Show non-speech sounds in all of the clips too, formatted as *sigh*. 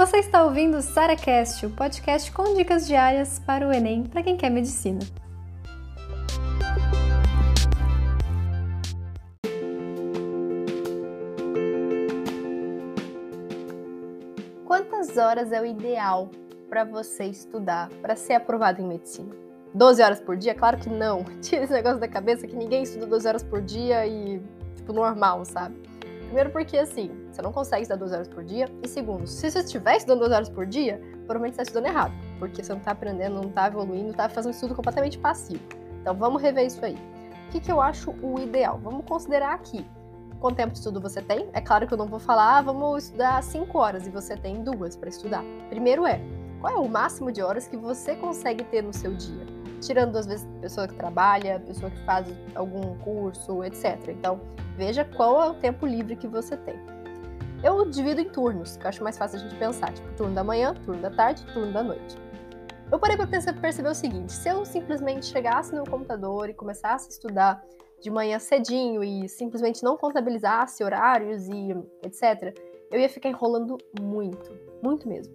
Você está ouvindo o SaraCast, o podcast com dicas diárias para o Enem para quem quer medicina. Quantas horas é o ideal para você estudar para ser aprovado em medicina? 12 horas por dia? Claro que não. *laughs* Tira esse negócio da cabeça que ninguém estuda 12 horas por dia e, tipo, normal, sabe? Primeiro porque, assim, você não consegue estudar 12 horas por dia. E segundo, se você estiver estudando 12 horas por dia, provavelmente você está estudando errado. Porque você não está aprendendo, não está evoluindo, está fazendo um estudo completamente passivo. Então vamos rever isso aí. O que, que eu acho o ideal? Vamos considerar aqui. Quanto tempo de estudo você tem? É claro que eu não vou falar, ah, vamos estudar 5 horas e você tem duas para estudar. Primeiro é, qual é o máximo de horas que você consegue ter no seu dia? Tirando, às vezes, pessoa que trabalha, pessoa que faz algum curso, etc. Então, veja qual é o tempo livre que você tem. Eu divido em turnos, que eu acho mais fácil a gente pensar, tipo turno da manhã, turno da tarde, turno da noite. Eu parei para perceber o seguinte: se eu simplesmente chegasse no computador e começasse a estudar de manhã cedinho e simplesmente não contabilizasse horários e etc., eu ia ficar enrolando muito, muito mesmo.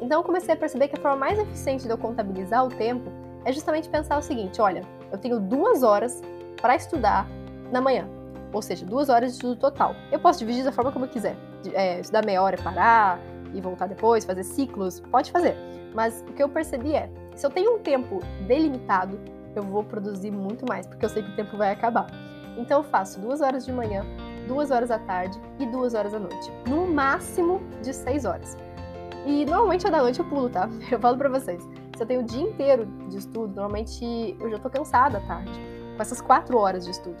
Então eu comecei a perceber que a forma mais eficiente de eu contabilizar o tempo é justamente pensar o seguinte: olha, eu tenho duas horas para estudar na manhã ou seja, duas horas de estudo total. Eu posso dividir da forma como eu quiser. É, estudar meia hora parar, e voltar depois, fazer ciclos, pode fazer. Mas o que eu percebi é, se eu tenho um tempo delimitado, eu vou produzir muito mais, porque eu sei que o tempo vai acabar. Então eu faço duas horas de manhã, duas horas à tarde e duas horas à noite. No máximo de seis horas. E normalmente a da noite eu pulo, tá? *laughs* Eu falo pra vocês. Se eu tenho o dia inteiro de estudo, normalmente eu já tô cansada à tarde. Com essas quatro horas de estudo.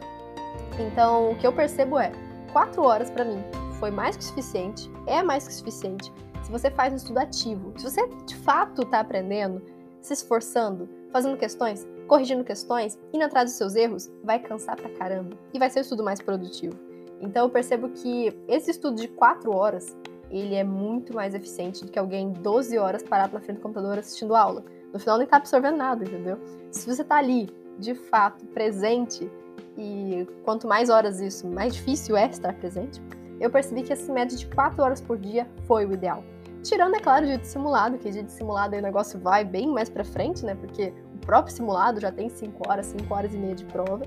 Então, o que eu percebo é, quatro horas para mim foi mais que suficiente, é mais que suficiente. Se você faz um estudo ativo, se você de fato está aprendendo, se esforçando, fazendo questões, corrigindo questões, indo atrás dos seus erros, vai cansar pra caramba e vai ser o estudo mais produtivo. Então eu percebo que esse estudo de quatro horas, ele é muito mais eficiente do que alguém 12 horas parado na frente do computador assistindo aula. No final nem tá absorvendo nada, entendeu? Se você tá ali, de fato, presente, e quanto mais horas isso, mais difícil é estar presente, eu percebi que esse médio de 4 horas por dia foi o ideal. Tirando, é claro, o dia de simulado, que dia de simulado aí o negócio vai bem mais para frente, né? Porque o próprio simulado já tem 5 horas, 5 horas e meia de prova.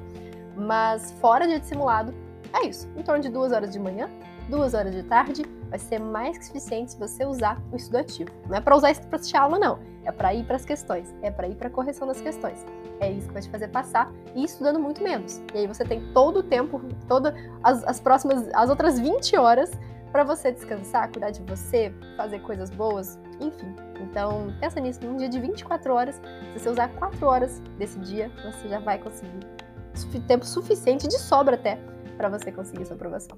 Mas fora dia de simulado, é isso. Em torno de 2 horas de manhã, 2 horas de tarde, vai ser mais que suficiente se você usar o estudo ativo. Não é para usar isso para assistir aula, não. É para ir para as questões. É para ir para a correção das questões. É isso que vai te fazer passar e estudando muito menos. E aí você tem todo o tempo, todas as, as próximas, as outras 20 horas para você descansar, cuidar de você, fazer coisas boas, enfim. Então, pensa nisso, num dia de 24 horas, se você usar 4 horas desse dia, você já vai conseguir tempo suficiente, de sobra até, para você conseguir sua aprovação.